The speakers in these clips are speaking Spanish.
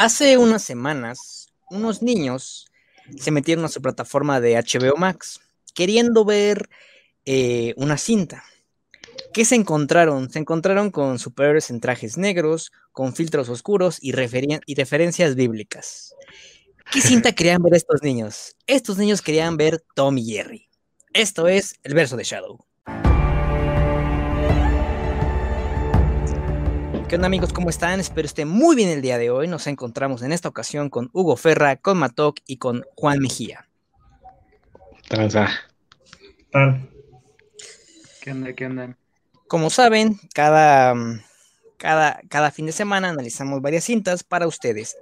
Hace unas semanas, unos niños se metieron a su plataforma de HBO Max queriendo ver eh, una cinta. ¿Qué se encontraron? Se encontraron con superhéroes en trajes negros, con filtros oscuros y, y referencias bíblicas. ¿Qué cinta querían ver estos niños? Estos niños querían ver Tom y Jerry. Esto es el verso de Shadow. ¿Qué onda amigos? ¿Cómo están? Espero estén muy bien el día de hoy. Nos encontramos en esta ocasión con Hugo Ferra, con Matok y con Juan Mejía. Transa. ¿Qué onda? ¿Qué onda? Como saben, cada, cada, cada fin de semana analizamos varias cintas para ustedes.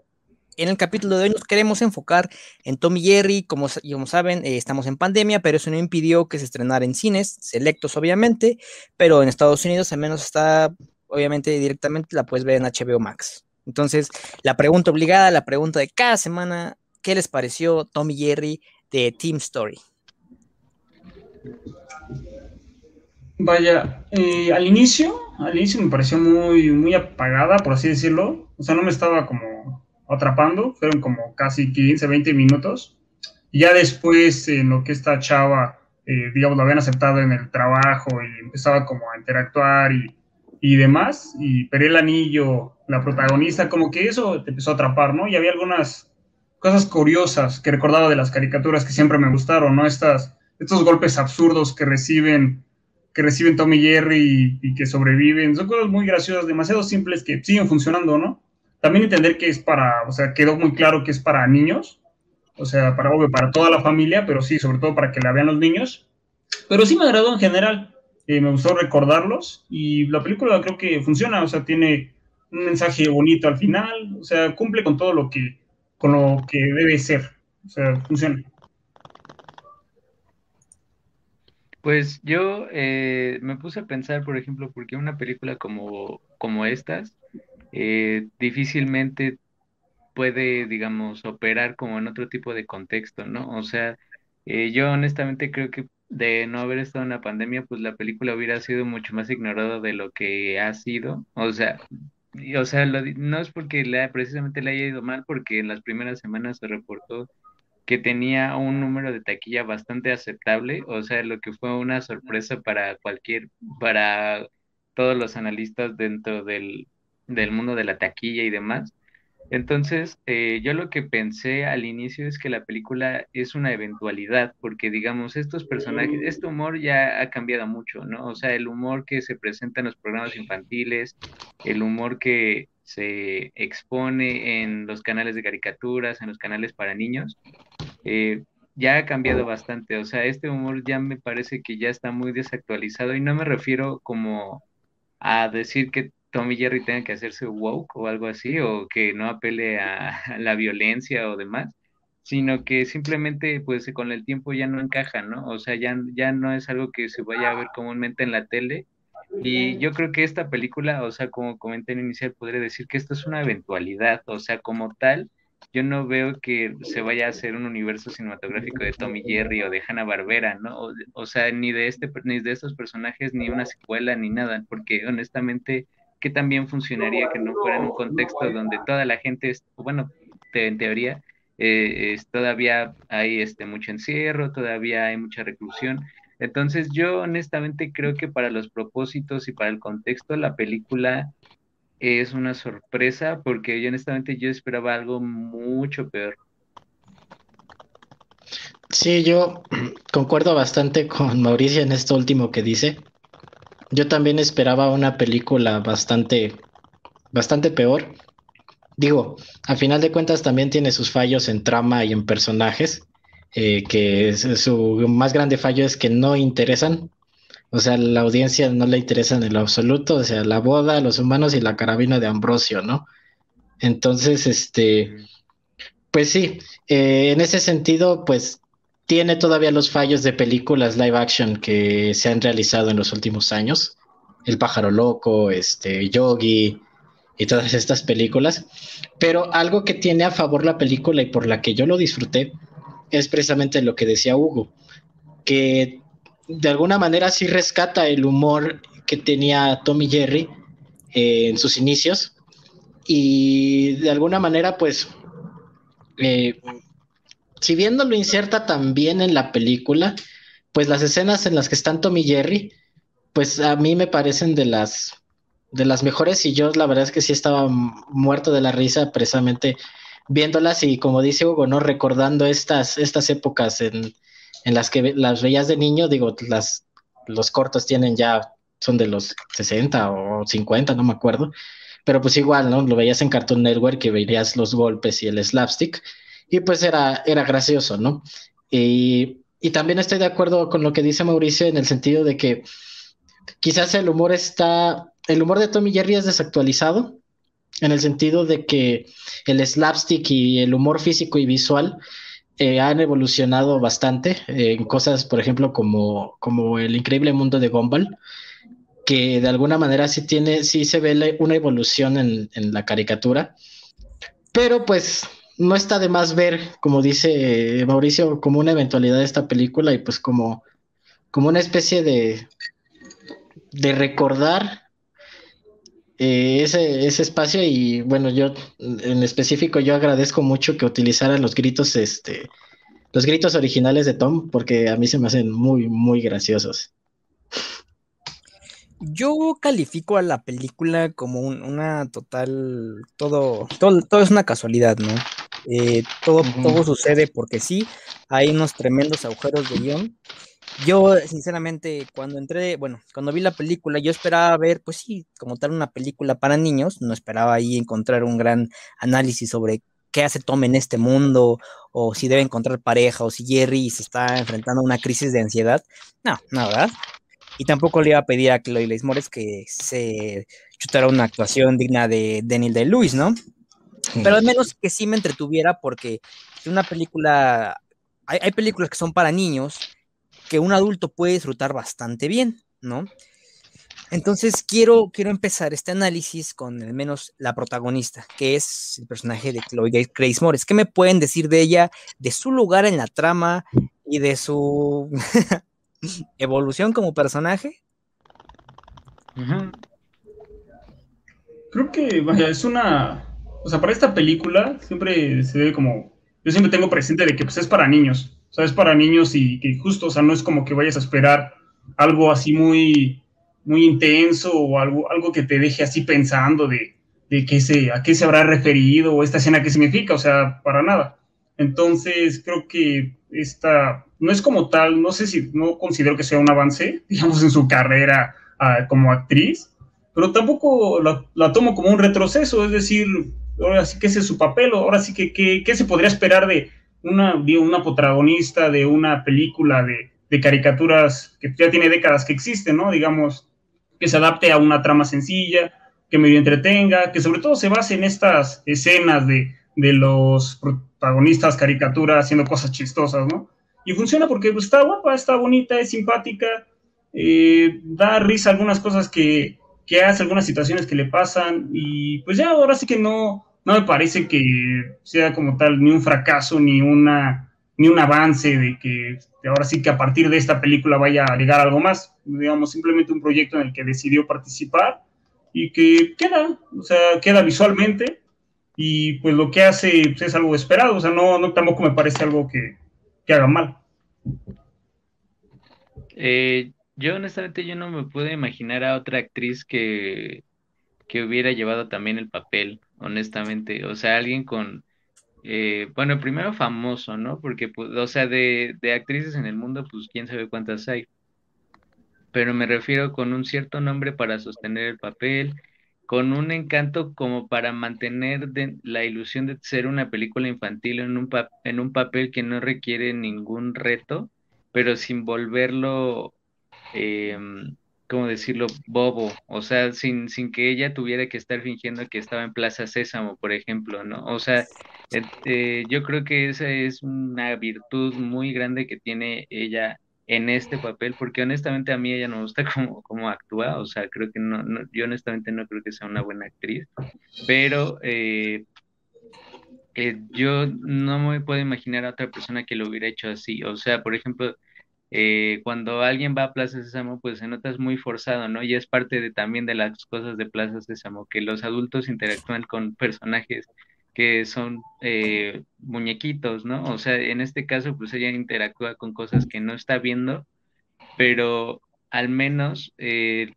En el capítulo de hoy nos queremos enfocar en Tommy Jerry. Como, como saben, eh, estamos en pandemia, pero eso no impidió que se estrenara en cines, selectos obviamente, pero en Estados Unidos al menos está obviamente directamente la puedes ver en HBO Max. Entonces, la pregunta obligada, la pregunta de cada semana, ¿qué les pareció Tommy Jerry de Team Story? Vaya, eh, al inicio, al inicio me pareció muy, muy apagada, por así decirlo. O sea, no me estaba como atrapando, fueron como casi 15, 20 minutos. Y ya después, en lo que esta chava, eh, digamos, la habían aceptado en el trabajo y empezaba como a interactuar y y demás, y pero el anillo, la protagonista, como que eso te empezó a atrapar, ¿no? Y había algunas cosas curiosas que recordaba de las caricaturas que siempre me gustaron, ¿no? Estas, estos golpes absurdos que reciben, que reciben Tommy Jerry y, que sobreviven, son cosas muy graciosas, demasiado simples que siguen funcionando, ¿no? También entender que es para, o sea, quedó muy claro que es para niños, o sea, para, obvio, para toda la familia, pero sí, sobre todo para que la vean los niños. Pero sí me agradó en general. Eh, me gustó recordarlos y la película creo que funciona, o sea, tiene un mensaje bonito al final, o sea, cumple con todo lo que, con lo que debe ser, o sea, funciona. Pues yo eh, me puse a pensar, por ejemplo, porque una película como, como estas eh, difícilmente puede, digamos, operar como en otro tipo de contexto, ¿no? O sea, yo honestamente creo que de no haber estado en la pandemia, pues la película hubiera sido mucho más ignorada de lo que ha sido. O sea, o sea, no es porque le, precisamente le haya ido mal, porque en las primeras semanas se reportó que tenía un número de taquilla bastante aceptable, o sea, lo que fue una sorpresa para cualquier, para todos los analistas dentro del, del mundo de la taquilla y demás. Entonces, eh, yo lo que pensé al inicio es que la película es una eventualidad, porque digamos, estos personajes, este humor ya ha cambiado mucho, ¿no? O sea, el humor que se presenta en los programas infantiles, el humor que se expone en los canales de caricaturas, en los canales para niños, eh, ya ha cambiado bastante. O sea, este humor ya me parece que ya está muy desactualizado y no me refiero como a decir que Tom y Jerry tengan que hacerse woke o algo así, o que no apele a, la violencia o demás, sino que simplemente pues con el tiempo ya no encaja, ¿no? O sea, ya, ya no es algo que se vaya a ver comúnmente en la tele. Y yo creo que esta película, o sea, como comenté en inicial, podría decir que esto es una eventualidad, o sea, como tal, yo no veo que se vaya a hacer un universo cinematográfico de Tommy Jerry o de Hanna Barbera, ¿no? O, sea, ni de este, ni de estos personajes, ni una secuela, ni nada, porque honestamente que también funcionaría que no fuera en un contexto donde toda la gente, es, bueno, en teoría, eh, es, todavía hay este, mucho encierro, todavía hay mucha reclusión. Entonces yo honestamente creo que para los propósitos y para el contexto la película es una sorpresa porque yo honestamente yo esperaba algo mucho peor. Sí, yo concuerdo bastante con Mauricio en esto último que dice. Yo también esperaba una película bastante, bastante peor. Digo, a final de cuentas también tiene sus fallos en trama y en personajes, eh, que su más grande fallo es que no interesan. O sea, la audiencia no le interesa en lo absoluto, o sea, la boda, los humanos y la carabina de Ambrosio, ¿no? Entonces, este, pues sí, eh, en ese sentido, pues tiene todavía los fallos de películas live action que se han realizado en los últimos años. El pájaro loco, este, Yogi y todas estas películas. Pero algo que tiene a favor la película y por la que yo lo disfruté es precisamente lo que decía Hugo, que de alguna manera sí rescata el humor que tenía Tommy Jerry eh, en sus inicios y de alguna manera, pues, eh, si viendo lo inserta también en la película, pues las escenas en las que están Tom y Jerry, pues a mí me parecen de las de las mejores y yo la verdad es que sí estaba muerto de la risa precisamente viéndolas y como dice Hugo, ¿no? Recordando estas, estas épocas en, en las que las veías de niño, digo, las, los cortos tienen ya, son de los 60 o 50, no me acuerdo, pero pues igual, ¿no? Lo veías en Cartoon Network que veías los golpes y el slapstick y pues era, era gracioso, ¿no? Y, también estoy de acuerdo con lo que dice Mauricio en el sentido de que quizás el humor está, el humor de Tommy Jerry es desactualizado, en el sentido de que el slapstick y el humor físico y visual eh, han evolucionado bastante en cosas, por ejemplo, como, como el increíble mundo de Gumball, que de alguna manera sí tiene, sí se ve una evolución en, en la caricatura, pero pues no está de más ver, como dice Mauricio, como una eventualidad de esta película y pues como, como una especie de, de recordar eh, ese, ese espacio y bueno, yo en específico yo agradezco mucho que utilizaran los gritos, este, los gritos originales de Tom, porque a mí se me hacen muy, muy graciosos. Yo califico a la película como una total, todo, todo, todo es una casualidad, ¿no? Eh, todo, todo sucede porque sí, hay unos tremendos agujeros de guion yo, sinceramente, cuando entré, bueno, cuando vi la película, yo esperaba ver, pues sí, como tal, una película para niños, no esperaba ahí encontrar un gran análisis sobre qué hace Tom en este mundo, o si debe encontrar pareja, o si Jerry se está enfrentando a una crisis de ansiedad. No, no, ¿verdad? Y tampoco le iba a pedir a Chloe Lace Mores que se chutara una actuación digna de Daniel de Lewis, ¿no? Pero al menos que sí me entretuviera, porque una película, hay, hay películas que son para niños, que un adulto puede disfrutar bastante bien, ¿no? Entonces quiero, quiero empezar este análisis con al menos la protagonista, que es el personaje de Chloe Grace Moritz. ¿Qué me pueden decir de ella, de su lugar en la trama y de su evolución como personaje? Creo que, vaya, es una... O sea, para esta película siempre se ve como... Yo siempre tengo presente de que pues, es para niños sea, es para niños y que justo, o sea, no es como que vayas a esperar algo así muy, muy intenso o algo, algo que te deje así pensando de, de qué se, a qué se habrá referido o esta escena qué significa, o sea, para nada. Entonces, creo que esta no es como tal, no sé si, no considero que sea un avance, digamos, en su carrera uh, como actriz, pero tampoco la, la, tomo como un retroceso, es decir, ahora sí que ese es su papel, ahora sí que qué se podría esperar de, una, una protagonista de una película de, de, caricaturas que ya tiene décadas que existen, ¿no? Digamos, que se adapte a una trama sencilla, que medio entretenga, que sobre todo se base en estas escenas de, de los protagonistas caricaturas haciendo cosas chistosas, ¿no? Y funciona porque pues, está guapa, está bonita, es simpática, eh, da risa algunas cosas que, que hace, algunas situaciones que le pasan, y pues ya ahora sí que no, no me parece que sea como tal ni un fracaso ni una ni un avance de que ahora sí que a partir de esta película vaya a llegar algo más, digamos simplemente un proyecto en el que decidió participar y que queda, o sea, queda visualmente y pues lo que hace pues, es algo esperado, o sea, no, no tampoco me parece algo que, que haga mal. Eh, yo honestamente yo no me puedo imaginar a otra actriz que, que hubiera llevado también el papel honestamente. O sea, alguien con, eh, bueno, primero famoso, ¿no? Porque, pues, o sea, de, de actrices en el mundo, pues quién sabe cuántas hay. Pero me refiero con un cierto nombre para sostener el papel, con un encanto como para mantener la ilusión de ser una película infantil en un, en un papel que no requiere ningún reto, pero sin volverlo eh, ¿cómo decirlo?, bobo, o sea, sin, sin que ella tuviera que estar fingiendo que estaba en Plaza Sésamo, por ejemplo, ¿no? O sea, este, yo creo que esa es una virtud muy grande que tiene ella en este papel, porque honestamente a mí ella no me gusta cómo, cómo actúa, o sea, creo que no, yo honestamente no creo que sea una buena actriz, pero eh, eh, yo no me puedo imaginar a otra persona que lo hubiera hecho así, o sea, por ejemplo, eh, cuando alguien va a Plaza Sésamo, pues se nota es muy forzado, ¿no? Y es parte de, también de las cosas de Plaza Sésamo, que los adultos interactúan con personajes que son eh, muñequitos, ¿no? O sea, en este caso, pues ella interactúa con cosas que no está viendo, pero al menos eh,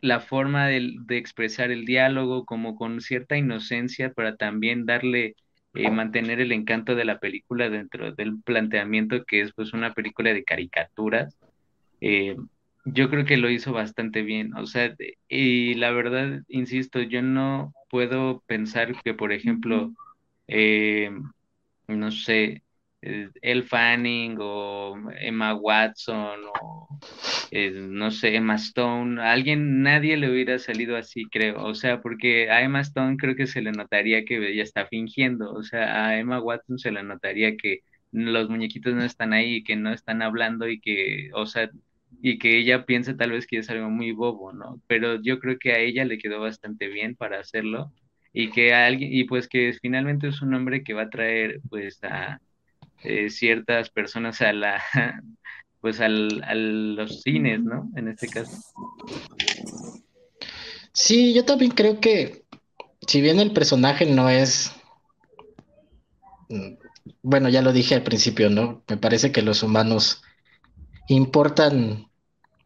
la forma de, expresar el diálogo como con cierta inocencia para también darle, eh, mantener el encanto de la película dentro del planteamiento que es pues una película de caricaturas. Eh, yo creo que lo hizo bastante bien, o sea, y la verdad, insisto, yo no puedo pensar que, por ejemplo, eh, no sé, Elle Fanning o Emma Watson o no sé, Emma Stone, alguien, nadie le hubiera salido así, creo, o sea, porque a Emma Stone creo que se le notaría que ella está fingiendo, o sea, a Emma Watson se le notaría que los muñequitos no están ahí y que no están hablando y que, o sea, y que ella piensa tal vez que es algo muy bobo, ¿no? Pero yo creo que a ella le quedó bastante bien para hacerlo y que alguien, y pues que finalmente es un hombre que va a traer pues a eh, ciertas personas a la, pues al, a los cines, ¿no? En este caso. Sí, yo también creo que si bien el personaje no es, bueno, ya lo dije al principio, ¿no? Me parece que los humanos importan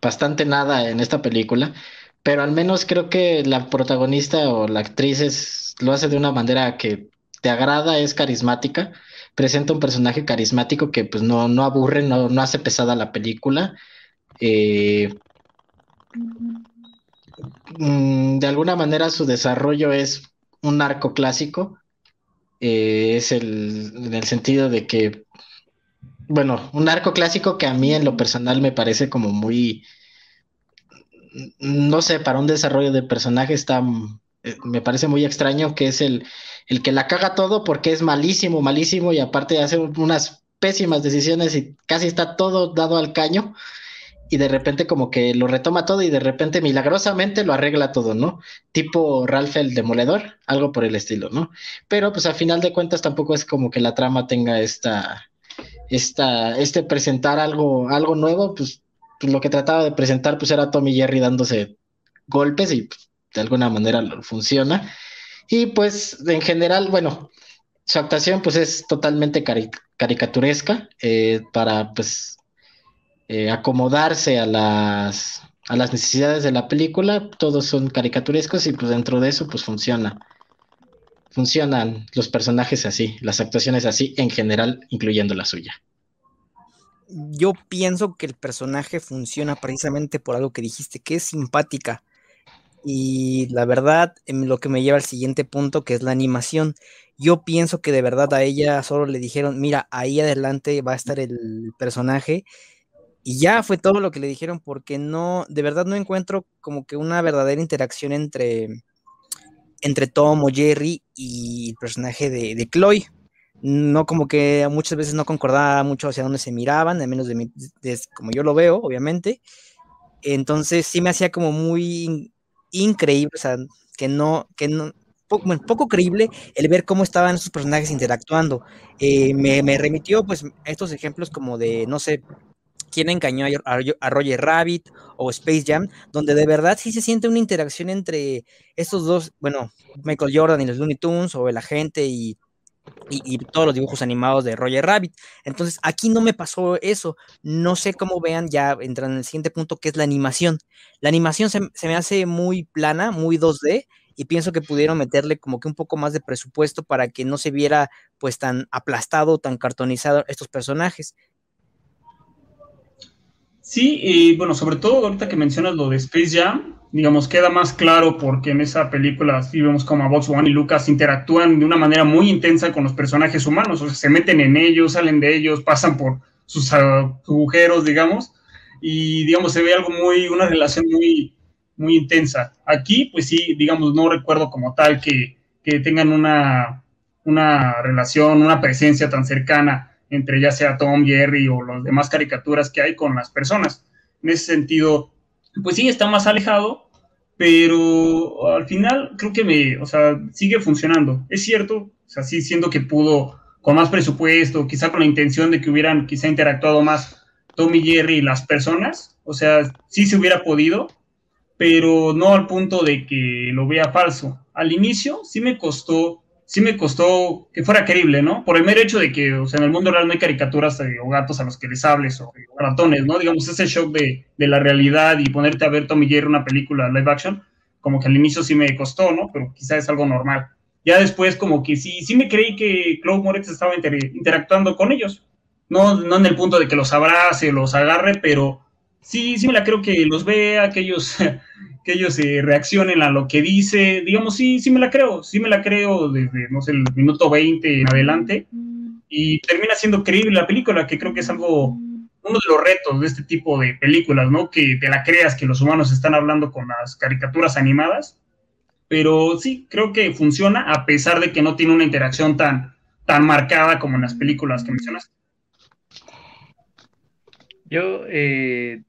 bastante nada en esta película, pero al menos creo que la protagonista o la actriz lo hace de una manera que te agrada, es carismática, presenta un personaje carismático que pues no, no aburre, no, no hace pesada la película. Eh, mm, de alguna manera su desarrollo es un arco clásico, eh, es el, en el sentido de que bueno, un arco clásico que a mí en lo personal me parece como muy, no sé, para un desarrollo de personaje está, eh, me parece muy extraño que es el, el que la caga todo porque es malísimo, malísimo y aparte hace unas pésimas decisiones y casi está todo dado al caño y de repente como que lo retoma todo y de repente milagrosamente lo arregla todo, ¿no? Tipo Ralph el Demoledor, algo por el estilo, ¿no? Pero pues a final de cuentas tampoco es como que la trama tenga esta esta, este presentar algo, algo nuevo, pues, pues, lo que trataba de presentar pues era Tommy Jerry dándose golpes y pues, de alguna manera funciona. Y pues en general, bueno, su actuación pues es totalmente caricaturesca eh, para pues eh, acomodarse a las, a las necesidades de la película, todos son caricaturescos y pues dentro de eso pues funciona funcionan los personajes así, las actuaciones así en general, incluyendo la suya. Yo pienso que el personaje funciona precisamente por algo que dijiste, que es simpática. Y la verdad, lo que me lleva al siguiente punto, que es la animación. Yo pienso que de verdad a ella solo le dijeron, mira, ahí adelante va a estar el personaje. Y ya fue todo lo que le dijeron, porque no, de verdad no encuentro como que una verdadera interacción entre, entre Tom o Jerry y el personaje de, de Chloe. No como que muchas veces no concordaba mucho hacia dónde se miraban, al menos de, mi, como yo lo veo, obviamente. Entonces sí me hacía como muy increíble, o sea, que no, que no, poco, creíble el ver cómo estaban esos personajes interactuando. Eh, me, me, remitió pues estos ejemplos como de, no sé, quién engañó a, Roger Rabbit o Space Jam, donde de verdad sí se siente una interacción entre estos dos, bueno, Michael Jordan y los Looney Tunes o el agente y, y, todos los dibujos animados de Roger Rabbit. Entonces, aquí no me pasó eso. No sé cómo vean, ya entran en el siguiente punto, que es la animación. La animación se, me hace muy plana, muy 2D, y pienso que pudieron meterle como que un poco más de presupuesto para que no se viera pues tan aplastado, tan cartonizado estos personajes. Sí, y bueno, sobre todo ahorita que mencionas lo de Space Jam, digamos, queda más claro porque en esa película sí vemos como Box One y Lucas interactúan de una manera muy intensa con los personajes humanos, o sea, se meten en ellos, salen de ellos, pasan por sus agujeros, digamos, y digamos, se ve algo muy, una relación muy, muy intensa. Aquí, pues sí, digamos, no recuerdo como tal que, que tengan una, una relación, una presencia tan cercana entre ya sea Tom, Jerry o las demás caricaturas que hay con las personas. En ese sentido, pues sí, está más alejado, pero al final creo que me, o sea, sigue funcionando. Es cierto, o sea, sí, siendo que pudo con más presupuesto, quizá con la intención de que hubieran quizá interactuado más Tom y Jerry y las personas, o sea, sí se hubiera podido, pero no al punto de que lo vea falso. Al inicio sí me costó sí me costó que fuera creíble, ¿no? Por el mero hecho de que, o sea, en el mundo real no hay caricaturas o gatos a los que les hables o, ratones, ¿no? Digamos, ese shock de, de, la realidad y ponerte a ver Tommy Jerry una película live action, como que al inicio sí me costó, ¿no? Pero quizás es algo normal. Ya después como que sí, sí me creí que Claude Moretz estaba interactuando con ellos. No, no en el punto de que los abrace, los agarre, pero sí, sí me la creo que los vea, que ellos que ellos eh, reaccionen a lo que dice, digamos, sí, sí me la creo, sí me la creo desde, no sé, el minuto 20 en adelante, y termina siendo creíble la película, que creo que es algo, uno de los retos de este tipo de películas, ¿no? Que te la creas que los humanos están hablando con las caricaturas animadas, pero sí, creo que funciona a pesar de que no tiene una interacción tan, tan marcada como en las películas que mencionaste. Yo eh,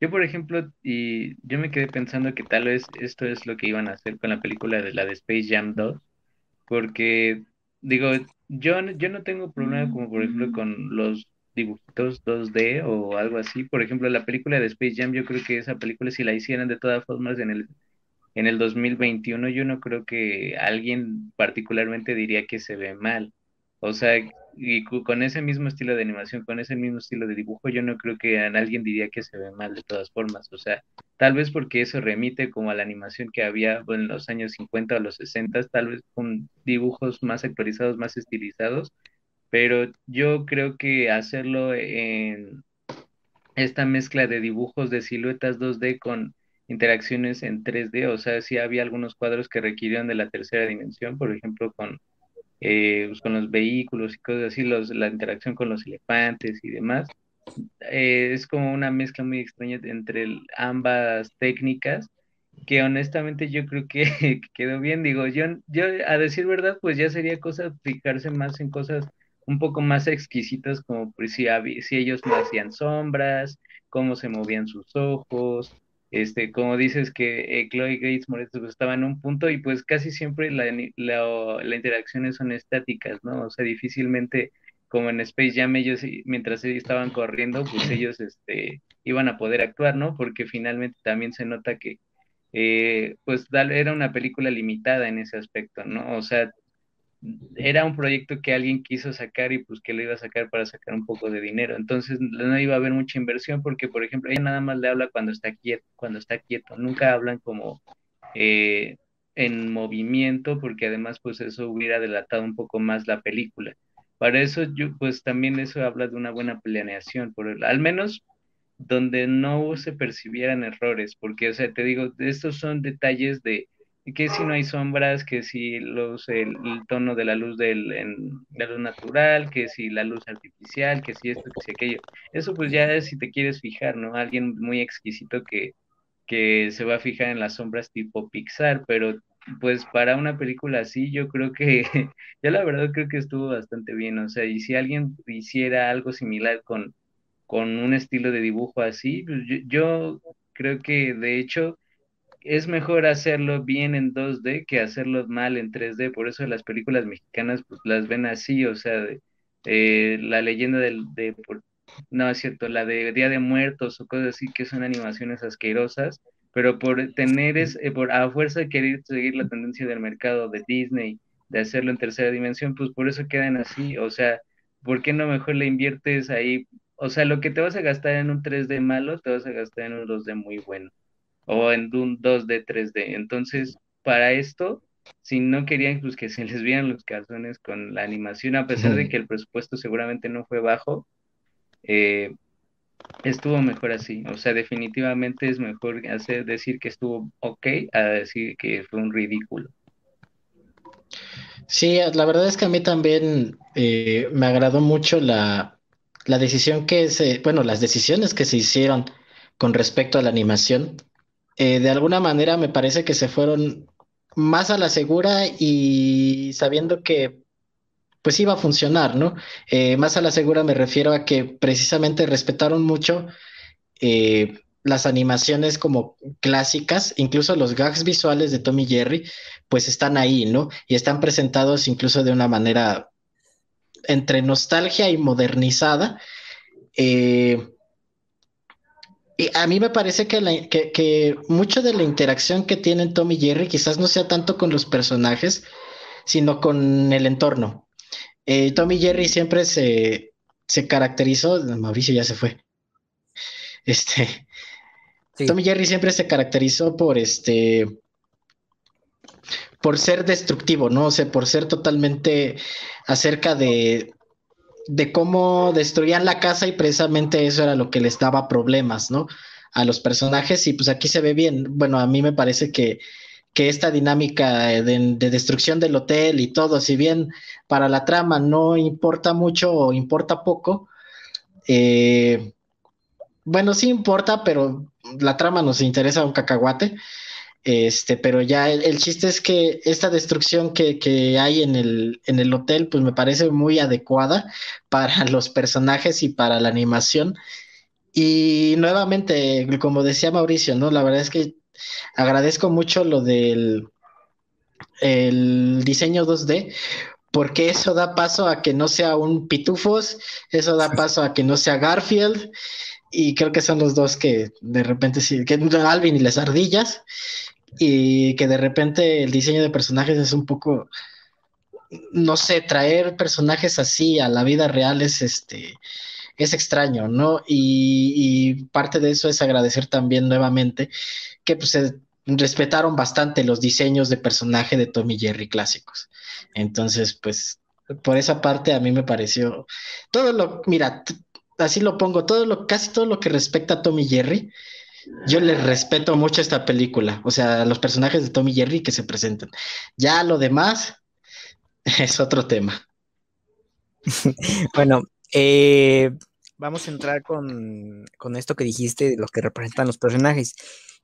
yo, por ejemplo, y yo me quedé pensando que tal vez esto es lo que iban a hacer con la película de la de Space Jam 2, porque digo, yo, yo no tengo problema como por ejemplo con los dibujitos 2D o algo así. Por ejemplo, la película de Space Jam, yo creo que esa película si la hicieran de todas formas en el en el 2021, yo no creo que alguien particularmente diría que se ve mal. O sea, y con ese mismo estilo de animación, con ese mismo estilo de dibujo, yo no creo que a alguien diría que se ve mal de todas formas. O sea, tal vez porque eso remite como a la animación que había en los años 50 o los 60, tal vez con dibujos más actualizados, más estilizados, pero yo creo que hacerlo en esta mezcla de dibujos de siluetas 2D con interacciones en 3D, o sea, sí había algunos cuadros que requirieron de la tercera dimensión, por ejemplo, con eh, con los vehículos y cosas así, los, la interacción con los elefantes y demás. Eh, es como una mezcla muy extraña entre ambas técnicas que honestamente yo creo que, quedó bien. Digo, yo, yo a decir verdad, pues ya sería cosa fijarse más en cosas un poco más exquisitas, como pues, si, si ellos no hacían sombras, cómo se movían sus ojos, este, como dices que eh, Chloe Gates Moretz pues, estaba en un punto y pues casi siempre la, la, interacciones son estáticas, ¿no? O sea, difícilmente como en Space Jam ellos, mientras ellos estaban corriendo, pues ellos este, iban a poder actuar, ¿no? Porque finalmente también se nota que eh, pues era una película limitada en ese aspecto, ¿no? O sea, era un proyecto que alguien quiso sacar y pues que lo iba a sacar para sacar un poco de dinero. Entonces no iba a haber mucha inversión porque, por ejemplo, ella nada más le habla cuando está quieto, cuando está quieto. Nunca hablan como eh, en movimiento porque además pues eso hubiera delatado un poco más la película. Para eso yo pues también eso habla de una buena planeación, por al menos donde no se percibieran errores, porque o sea, te digo, estos son detalles de que si no hay sombras, que si los, el, tono de la luz del en, la luz natural, que si la luz artificial, que si esto, que si aquello. Eso pues ya es si te quieres fijar, ¿no? Alguien muy exquisito que, que se va a fijar en las sombras tipo Pixar, pero pues para una película así yo creo que, yo la verdad creo que estuvo bastante bien, o sea, y si alguien hiciera algo similar con, con un estilo de dibujo así, pues yo creo que de hecho es mejor hacerlo bien en 2D que hacerlo mal en 3D, por eso las películas mexicanas pues las ven así, o sea, eh, la leyenda del, de, no es cierto, la de Día de Muertos o cosas así que son animaciones asquerosas, pero por tener es, eh, por a fuerza de querer seguir la tendencia del mercado de Disney, de hacerlo en tercera dimensión, pues por eso quedan así, o sea, ¿por qué no mejor le inviertes ahí? O sea, lo que te vas a gastar en un 3D malo, te vas a gastar en un 2D muy bueno o en un 2D, 3D. Entonces, para esto, si no querían pues, que se les vieran los calzones con la animación, a pesar de que el presupuesto seguramente no fue bajo, eh, estuvo mejor así. O sea, definitivamente es mejor hacer, decir que estuvo ok a decir que fue un ridículo. Sí, la verdad es que a mí también eh, me agradó mucho la, la decisión que se, bueno, las decisiones que se hicieron con respecto a la animación. Eh, de alguna manera me parece que se fueron más a la segura y sabiendo que pues iba a funcionar, ¿no? Eh, más a la segura me refiero a que precisamente respetaron mucho eh, las animaciones como clásicas, incluso los gags visuales de Tommy Jerry, pues están ahí, ¿no? Y están presentados incluso de una manera entre nostalgia y modernizada. Eh, y a mí me parece que, que, mucho de la interacción que tienen Tom y Jerry quizás no sea tanto con los personajes, sino con el entorno. Eh, Tommy Jerry siempre se, se caracterizó, Mauricio ya se fue. Este, Tommy Jerry siempre se caracterizó por este, por ser destructivo, ¿no? O sea, por ser totalmente acerca de, de cómo destruían la casa y precisamente eso era lo que les daba problemas, ¿no? A los personajes y pues aquí se ve bien. Bueno, a mí me parece que, que esta dinámica de, destrucción del hotel y todo, si bien para la trama no importa mucho o importa poco, eh, bueno, sí importa, pero la trama nos interesa un cacahuate. Este, pero ya el, chiste es que esta destrucción que, hay en el, en el hotel, pues me parece muy adecuada para los personajes y para la animación. Y nuevamente, como decía Mauricio, ¿no? La verdad es que agradezco mucho lo del el diseño 2D, porque eso da paso a que no sea un pitufos, eso da paso a que no sea Garfield, y creo que son los dos que de repente sí, que Alvin y las ardillas, y que de repente el diseño de personajes es un poco, no sé, traer personajes así a la vida real es este es extraño, ¿no? Y, parte de eso es agradecer también nuevamente que pues, se respetaron bastante los diseños de personaje de Tommy Jerry clásicos. Entonces, pues, por esa parte a mí me pareció todo lo, mira, así lo pongo, todo lo, casi todo lo que respecta a Tommy Jerry, yo les respeto mucho esta película, o sea, los personajes de Tommy Jerry que se presentan. Ya lo demás es otro tema. bueno, eh, vamos a entrar con, esto que dijiste de los que representan los personajes.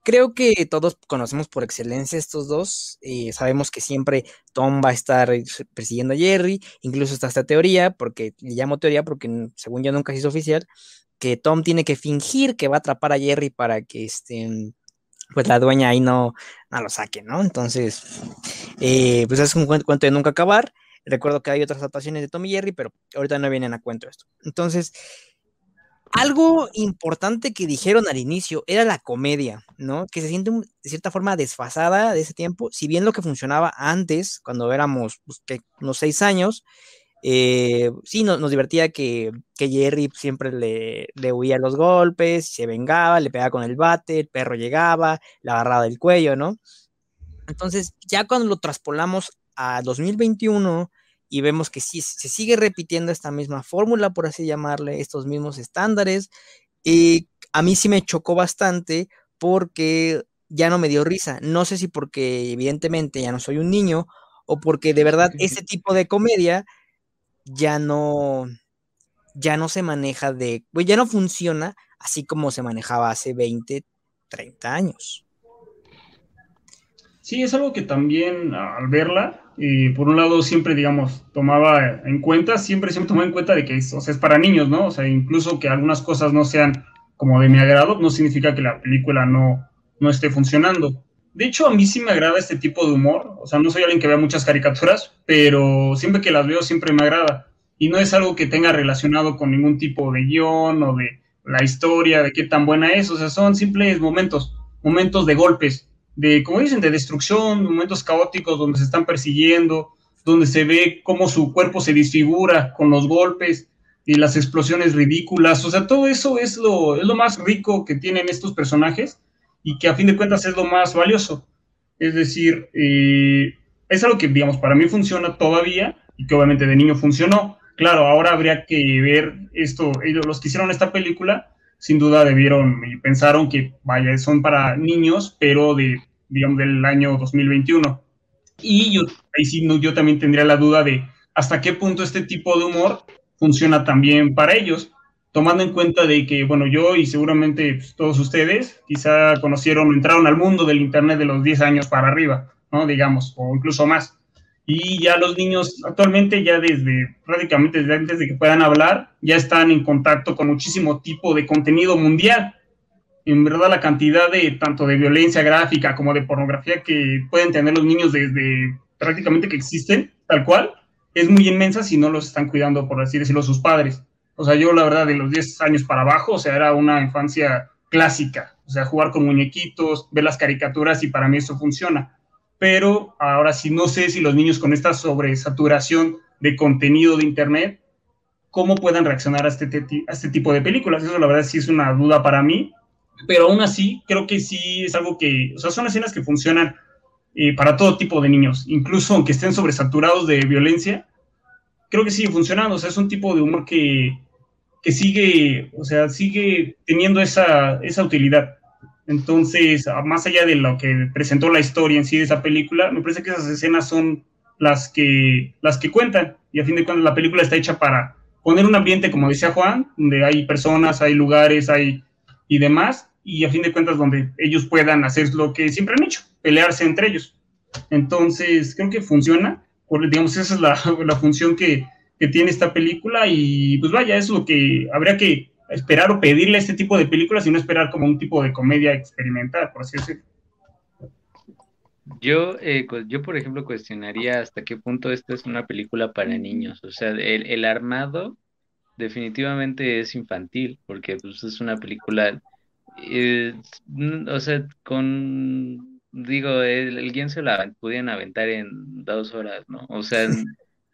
Creo que todos conocemos por excelencia estos dos. Eh, sabemos que siempre Tom va a estar persiguiendo a Jerry. Incluso está esta teoría, porque le llamo teoría porque según yo nunca se hizo oficial, que Tom tiene que fingir que va a atrapar a Jerry para que este, pues la dueña ahí no, no lo saque, ¿no? Entonces, eh, pues es un cuento de nunca acabar. Recuerdo que hay otras adaptaciones de Tom y Jerry, pero ahorita no vienen a cuento esto. Entonces, algo importante que dijeron al inicio era la comedia, ¿no? Que se siente de cierta forma desfasada de ese tiempo, si bien lo que funcionaba antes, cuando éramos pues, unos seis años, eh, sí, nos, divertía que, Jerry siempre le, le, huía los golpes, se vengaba, le pegaba con el bate, el perro llegaba, le agarraba del cuello, ¿no? Entonces, ya cuando lo traspolamos a 2021 y vemos que sí, se sigue repitiendo esta misma fórmula, por así llamarle, estos mismos estándares, y a mí sí me chocó bastante porque ya no me dio risa. No sé si porque evidentemente ya no soy un niño o porque de verdad ese tipo de comedia ya no, ya no se maneja de, pues ya no funciona así como se manejaba hace 20, 30 años. Sí, es algo que también al verla, por un lado siempre, digamos, tomaba en cuenta, siempre, siempre tomaba en cuenta de que es, es para niños, ¿no? O sea, incluso que algunas cosas no sean como de mi agrado, no significa que la película no, no esté funcionando. De hecho, a mí sí me agrada este tipo de humor. O sea, no soy alguien que vea muchas caricaturas, pero siempre que las veo siempre me agrada. Y no es algo que tenga relacionado con ningún tipo de guion o de la historia, de qué tan buena es. O sea, son simples momentos, momentos de golpes, de, como dicen, de destrucción, momentos caóticos donde se están persiguiendo, donde se ve cómo su cuerpo se disfigura con los golpes y las explosiones ridículas. O sea, todo eso es lo, es lo más rico que tienen estos personajes y que a fin de cuentas es lo más valioso. Es decir, eh, es algo que, digamos, para mí funciona todavía y que obviamente de niño funcionó. Claro, ahora habría que ver esto, ellos, los que hicieron esta película, sin duda debieron y pensaron que, vaya, son para niños, pero de, digamos, del año 2021. Y yo, ahí sí, no, yo también tendría la duda de hasta qué punto este tipo de humor funciona también para ellos tomando en cuenta de que, bueno, yo y seguramente pues, todos ustedes quizá conocieron, entraron al mundo del Internet de los 10 años para arriba, ¿no? Digamos, o incluso más. Y ya los niños actualmente, ya desde prácticamente desde antes de que puedan hablar, ya están en contacto con muchísimo tipo de contenido mundial. En verdad, la cantidad de tanto de violencia gráfica como de pornografía que pueden tener los niños desde prácticamente que existen, tal cual, es muy inmensa si no los están cuidando, por así decirlo, sus padres. O sea, yo la verdad de los 10 años para abajo, o sea, era una infancia clásica, o sea, jugar con muñequitos, ver las caricaturas y para mí eso funciona. pero ahora sí no sé si los niños con esta sobresaturación de contenido de Internet, cómo puedan reaccionar a este, este tipo de películas. Eso la verdad sí es una duda para mí, pero aún así creo que sí es algo que, o sea, son escenas que funcionan eh, para todo tipo de niños, incluso aunque estén sobresaturados de violencia, creo que sigue funcionando, o sea, es un tipo de humor que, que sigue, o sea, sigue teniendo esa, esa utilidad. Entonces, más allá de lo que presentó la historia en sí de esa película, me parece que esas escenas son las que, las que cuentan, y a fin de cuentas la película está hecha para poner un ambiente, como decía Juan, donde hay personas, hay lugares, hay y demás, y a fin de cuentas donde ellos puedan hacer lo que siempre han hecho, pelearse entre ellos. Entonces, creo que funciona, digamos, esa es la, la función que, que, tiene esta película y pues vaya, es lo que habría que esperar o pedirle a este tipo de películas y no esperar como un tipo de comedia experimental, por así decirlo. Yo, eh, yo, por ejemplo, cuestionaría hasta qué punto esta es una película para niños. O sea, el, el armado definitivamente es infantil, porque pues, es una película eh, o sea, con, digo, el, guion se la pudieran aventar en dos horas, ¿no? O sea,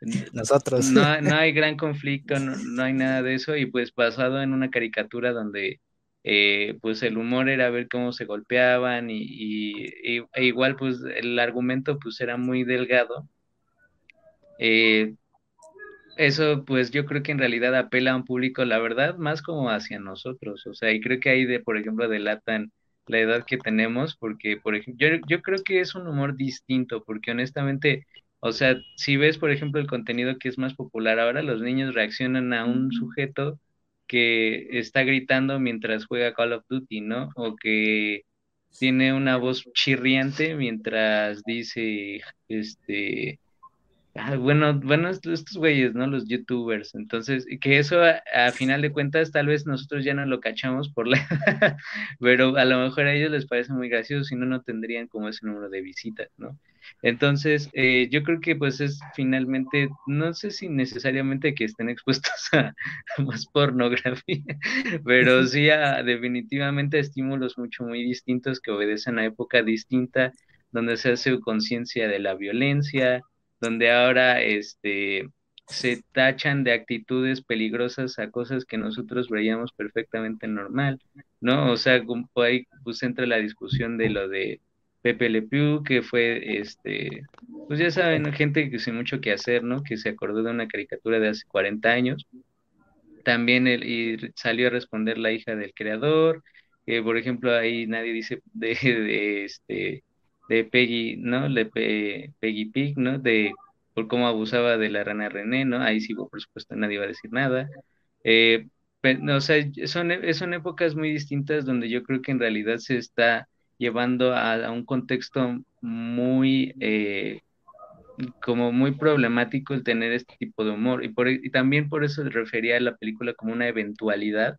nosotros. No, no, hay gran conflicto, no, hay nada de eso, y pues basado en una caricatura donde eh, pues el humor era ver cómo se golpeaban y, y, e igual pues el argumento pues era muy delgado. Eh, eso pues yo creo que en realidad apela a un público, la verdad, más como hacia nosotros, o sea, y creo que ahí de, por ejemplo, delatan la edad que tenemos, porque, por ejemplo, yo, yo creo que es un humor distinto, porque honestamente, o sea, si ves, por ejemplo, el contenido que es más popular ahora, los niños reaccionan a un sujeto que está gritando mientras juega Call of Duty, ¿no? O que tiene una voz chirriante mientras dice, este, Ah, bueno, bueno, estos güeyes, ¿no? Los youtubers. Entonces, que eso a, final de cuentas tal vez nosotros ya no lo cachamos por la... pero a lo mejor a ellos les parece muy gracioso, si no, no tendrían como ese número de visitas, ¿no? Entonces, eh, yo creo que pues es finalmente, no sé si necesariamente que estén expuestos a, más pornografía, pero sí a definitivamente estímulos mucho muy distintos que obedecen a época distinta, donde se hace conciencia de la violencia, donde ahora este, se tachan de actitudes peligrosas a cosas que nosotros veíamos perfectamente normal, ¿no? O sea, ahí pues entra la discusión de lo de Pepe Le Pew, que fue, este, pues ya saben, gente que sin mucho que hacer, ¿no? Que se acordó de una caricatura de hace 40 años. También el, y salió a responder la hija del creador, que por ejemplo ahí nadie dice de, de este de Peggy, ¿no? De Peggy Pig, ¿no? De por cómo abusaba de la rana René, ¿no? Ahí sí, por supuesto, nadie va a decir nada. Eh, o sea, son, son épocas muy distintas donde yo creo que en realidad se está llevando a, un contexto muy, eh, como muy problemático el tener este tipo de humor. Y, y también por eso refería a la película como una eventualidad,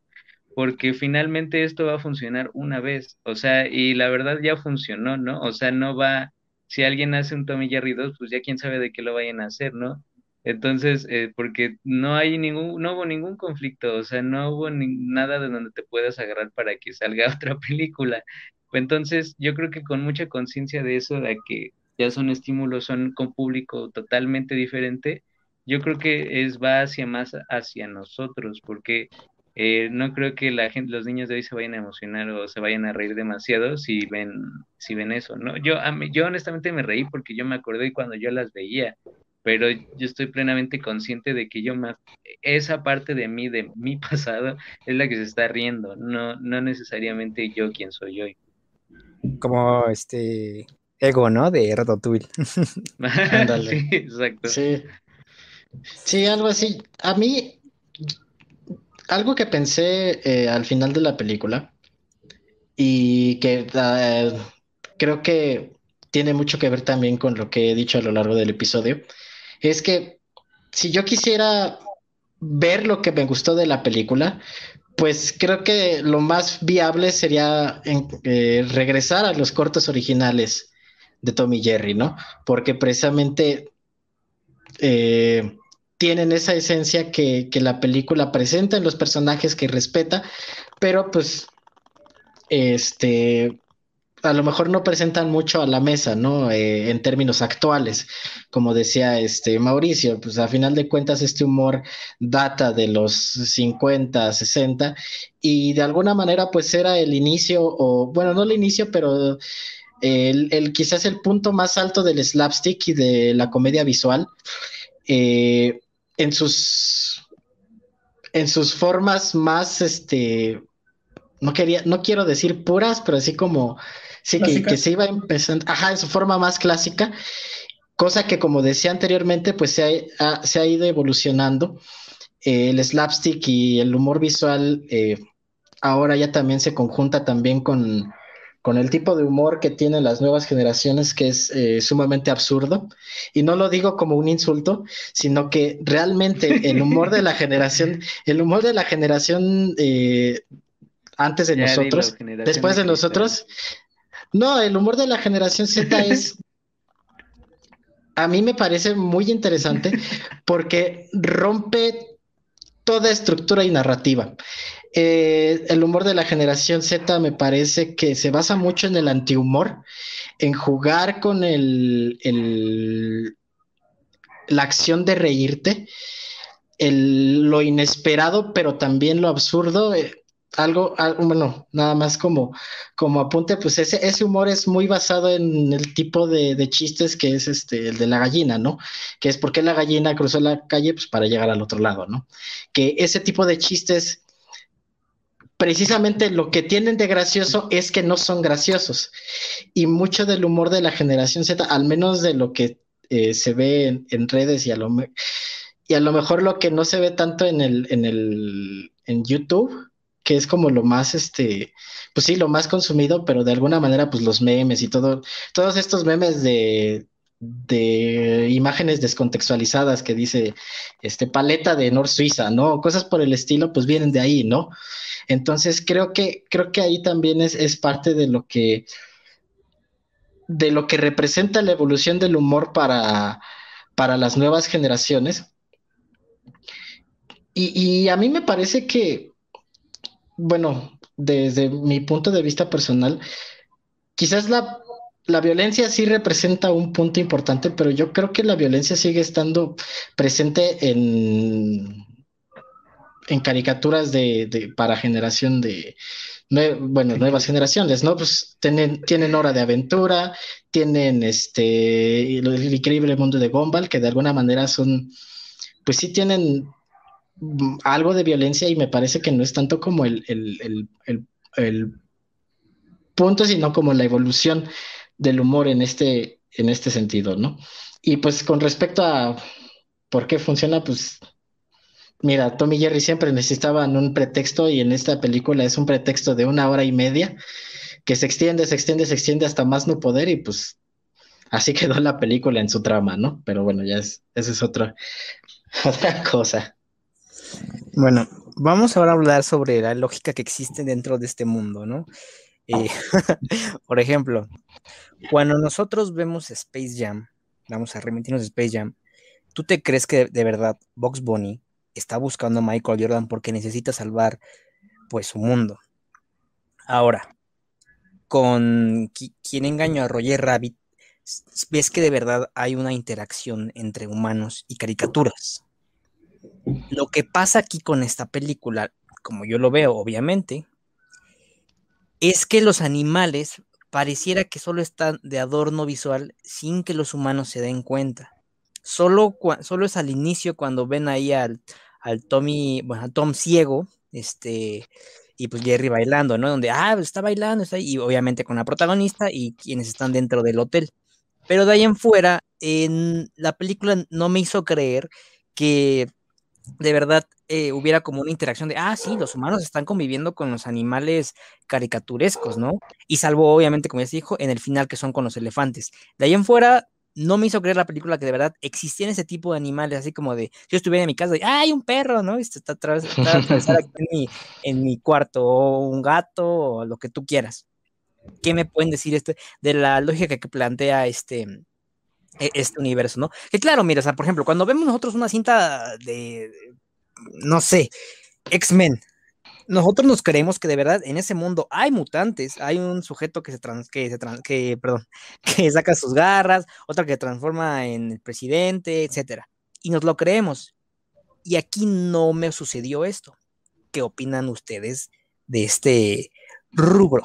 porque finalmente esto va a funcionar una vez, o sea, y la verdad ya funcionó, ¿no? O sea, no va, si alguien hace un Tommy Jerry 2, pues ya quién sabe de qué lo vayan a hacer, ¿no? Entonces, eh, porque no hay ningún, no hubo ningún conflicto, o sea, no hubo nada de donde te puedas agarrar para que salga otra película. Entonces, yo creo que con mucha conciencia de eso, de que ya son estímulos, son con público totalmente diferente, yo creo que es va hacia más hacia nosotros, porque eh, no creo que la gente, los niños de hoy se vayan a emocionar o se vayan a reír demasiado si ven, si ven eso, ¿no? Yo, a mí, yo honestamente me reí porque yo me acordé cuando yo las veía, pero yo estoy plenamente consciente de que yo más, esa parte de mí, de mi pasado, es la que se está riendo, no, no necesariamente yo quien soy hoy. Como este ego, ¿no? De Ratatouille. sí, exacto. Sí. Sí, algo así. A mí, algo que pensé eh, al final de la película y que eh, creo que tiene mucho que ver también con lo que he dicho a lo largo del episodio, es que si yo quisiera ver lo que me gustó de la película, pues creo que lo más viable sería eh, regresar a los cortos originales de Tommy Jerry, ¿no? Porque precisamente tienen esa esencia que, la película presenta en los personajes que respeta, pero pues este a lo mejor no presentan mucho a la mesa, ¿no? Eh, en términos actuales, como decía este Mauricio, pues a final de cuentas este humor data de los 50, 60 y de alguna manera pues era el inicio, o bueno, no el inicio, pero el, quizás el punto más alto del slapstick y de la comedia visual eh, en sus en sus formas más este no quería no quiero decir puras pero así como Sí, que, se iba empezando, ajá, en su forma más clásica, cosa que como decía anteriormente, pues se ha, se ha ido evolucionando. Eh, el slapstick y el humor visual eh, ahora ya también se conjunta también con, con, el tipo de humor que tienen las nuevas generaciones, que es eh, sumamente absurdo. Y no lo digo como un insulto, sino que realmente el humor de la generación, el humor de la generación antes de nosotros, después de nosotros, no, el humor de la generación Z es. a mí me parece muy interesante porque rompe toda estructura y narrativa. Eh, el humor de la generación Z me parece que se basa mucho en el antihumor, en jugar con el, la acción de reírte, el, lo inesperado, pero también lo absurdo. Eh, algo, bueno, nada más como, como apunte, pues ese, ese humor es muy basado en el tipo de, chistes que es este, el de la gallina, ¿no? Que es porque la gallina cruzó la calle, pues para llegar al otro lado, ¿no? Que ese tipo de chistes, precisamente lo que tienen de gracioso es que no son graciosos. Y mucho del humor de la generación Z, al menos de lo que eh, se ve en, redes y a lo y a lo mejor lo que no se ve tanto en el, en el en YouTube, que es como lo más, este, pues sí, lo más consumido, pero de alguna manera, pues los memes y todo, todos estos memes de, de imágenes descontextualizadas que dice, este, paleta de North Suiza, ¿no? Cosas por el estilo, pues vienen de ahí, ¿no? Entonces, creo que, creo que ahí también es, es parte de lo que, de lo que representa la evolución del humor para, para las nuevas generaciones. Y, y a mí me parece que, bueno, desde mi punto de vista personal, quizás la, violencia sí representa un punto importante, pero yo creo que la violencia sigue estando presente en, en caricaturas de, para generación de, bueno, nuevas generaciones, ¿no? Pues tienen, tienen Hora de Aventura, tienen este, el, increíble mundo de Gumball, que de alguna manera son, pues sí tienen algo de violencia y me parece que no es tanto como el, punto, sino como la evolución del humor en este, en este sentido, ¿no? Y pues con respecto a por qué funciona, pues mira, Tommy y Jerry siempre necesitaban un pretexto y en esta película es un pretexto de una hora y media que se extiende, se extiende, se extiende hasta más no poder y pues así quedó la película en su trama, ¿no? Pero bueno, ya es, es otra, otra cosa. Bueno, vamos ahora a hablar sobre la lógica que existe dentro de este mundo, ¿no? Eh, por ejemplo, cuando nosotros vemos Space Jam, vamos a remitirnos a Space Jam, ¿tú te crees que de verdad Box Bunny está buscando a Michael Jordan porque necesita salvar pues su mundo? Ahora, con quien engañó a Roger Rabbit, ves que de verdad hay una interacción entre humanos y caricaturas. Lo que pasa aquí con esta película, como yo lo veo, obviamente, es que los animales pareciera que solo están de adorno visual sin que los humanos se den cuenta. Solo, solo es al inicio cuando ven ahí al, al Tommy, bueno, Tom ciego, este, y pues Jerry bailando, ¿no? Donde, ah, está bailando, está ahí, y obviamente con la protagonista y quienes están dentro del hotel. Pero de ahí en fuera, en la película no me hizo creer que de verdad eh, hubiera como una interacción de, ah, sí, los humanos están conviviendo con los animales caricaturescos, ¿no? Y salvo, obviamente, como ya se dijo, en el final que son con los elefantes. De ahí en fuera, no me hizo creer la película que de verdad existían ese tipo de animales, así como de, si yo estuviera en mi casa, y, ah, hay un perro, ¿no? Está, atrás, aquí en mi, en mi cuarto, o un gato, o lo que tú quieras. ¿Qué me pueden decir este, de la lógica que plantea este, este universo, ¿no? Que claro, mira, o sea, por ejemplo, cuando vemos nosotros una cinta de, no sé, X-Men, nosotros nos creemos que de verdad en ese mundo hay mutantes, hay un sujeto que se trans, que se que, perdón, que saca sus garras, otro que transforma en el presidente, etcétera. Y nos lo creemos. Y aquí no me sucedió esto. ¿Qué opinan ustedes de este rubro?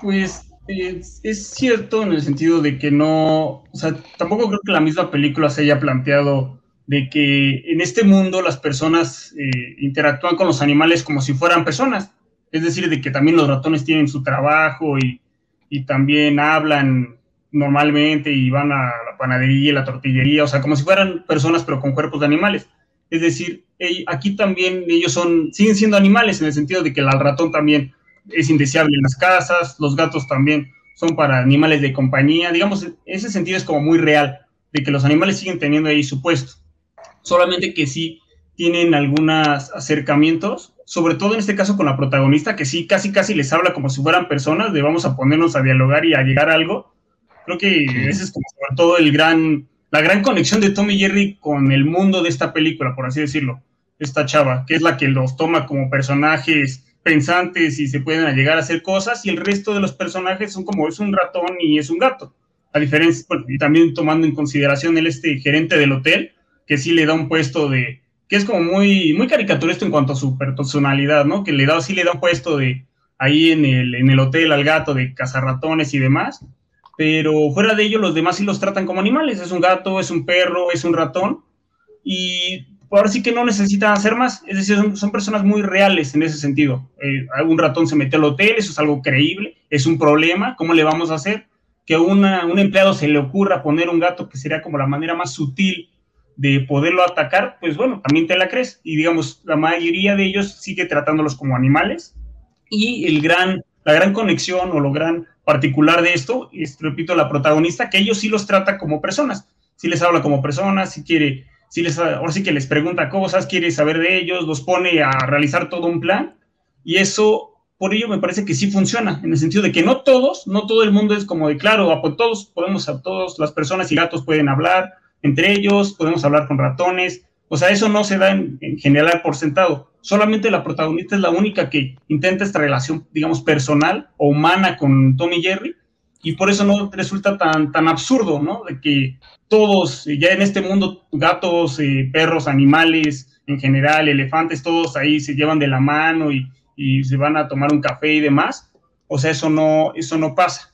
Pues es, cierto en el sentido de que no, o sea, tampoco creo que la misma película se haya planteado de que en este mundo las personas eh, interactúan con los animales como si fueran personas. Es decir, de que también los ratones tienen su trabajo y, y también hablan normalmente y van a la panadería, la tortillería, o sea, como si fueran personas pero con cuerpos de animales. Es decir, aquí también ellos son, siguen siendo animales en el sentido de que el ratón también es indeseable en las casas, los gatos también son para animales de compañía, digamos, ese sentido es como muy real, de que los animales siguen teniendo ahí su puesto solamente que sí tienen algunos acercamientos, sobre todo en este caso con la protagonista, que sí casi casi les habla como si fueran personas, de vamos a ponernos a dialogar y a llegar a algo. Creo que ese es como sobre todo el gran, la gran conexión de Tommy y Jerry con el mundo de esta película, por así decirlo. Esta chava, que es la que los toma como personajes pensantes y se pueden llegar a hacer cosas, y el resto de los personajes son como es un ratón y es un gato. A diferencia, y también tomando en consideración el este gerente del hotel, que sí le da un puesto de, que es como muy, muy caricaturista en cuanto a su personalidad, ¿no? Que le da, sí le da un puesto de ahí en el, en el hotel al gato de cazarratones y demás, pero fuera de ello los demás sí los tratan como animales, es un gato, es un perro, es un ratón, y ahora sí que no necesitan hacer más, es decir, son, personas muy reales en ese sentido. Eh, un ratón se metió al hotel, eso es algo creíble, es un problema, ¿cómo le vamos a hacer? Que a un empleado se le ocurra poner un gato que sería como la manera más sutil de poderlo atacar, pues bueno, también te la crees. Y digamos, la mayoría de ellos sigue tratándolos como animales. Y el gran, la gran conexión o lo gran particular de esto es, repito, la protagonista, que ellos sí los trata como personas. Sí les habla como personas, si quiere, sí les, ahora sí que les pregunta cosas, quiere saber de ellos, los pone a realizar todo un plan. Y eso, por ello me parece que sí funciona, en el sentido de que no todos, no todo el mundo es como de, claro, todos podemos, a todos, las personas y gatos pueden hablar, entre ellos, podemos hablar con ratones, o sea, eso no se da en, general por sentado. Solamente la protagonista es la única que intenta esta relación, digamos, personal o humana con Tommy Jerry, y por eso no resulta tan, tan absurdo, ¿no? De que todos, ya en este mundo, gatos, eh, perros, animales, en general, elefantes, todos ahí se llevan de la mano y, se van a tomar un café y demás. O sea, eso no, eso no pasa.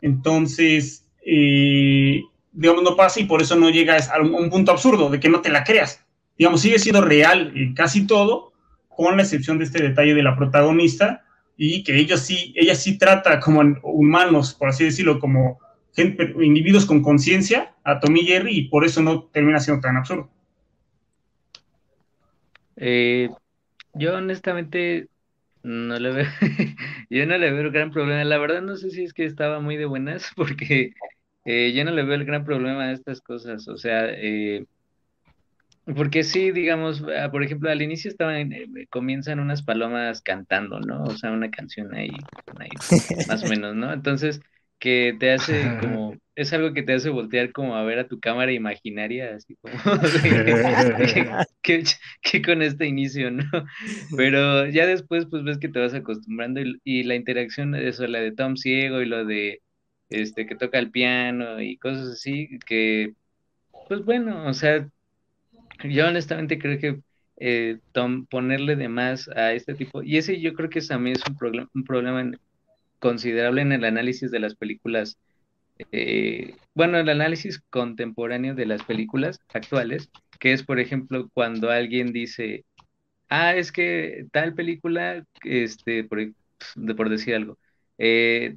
Entonces, eh, digamos, no pasa y por eso no llegas a un, punto absurdo de que no te la creas. Digamos, sigue siendo real en casi todo, con la excepción de este detalle de la protagonista y que ella sí, ella sí trata como humanos, por así decirlo, como individuos con conciencia a Tommy Jerry y por eso no termina siendo tan absurdo. Eh, yo honestamente no le veo, yo no le veo gran problema. La verdad no sé si es que estaba muy de buenas porque eh, yo no le veo el gran problema a estas cosas, o sea, eh, porque sí, digamos, ah, por ejemplo, al inicio estaban, eh, comienzan unas palomas cantando, ¿no? O sea, una canción ahí, ahí más o menos, ¿no? Entonces, que te hace como, es algo que te hace voltear como a ver a tu cámara imaginaria, así como, que, con este inicio, ¿no? Pero ya después, pues ves que te vas acostumbrando y, y la interacción, eso, la de Tom Ciego y lo de este, que toca el piano y cosas así, que, pues bueno, o sea, yo honestamente creo que eh, ponerle de más a este tipo, y ese yo creo que también es un, problema un problema considerable en el análisis de las películas, eh, bueno, el análisis contemporáneo de las películas actuales, que es, por ejemplo, cuando alguien dice, ah, es que tal película, este, por, por decir algo, eh,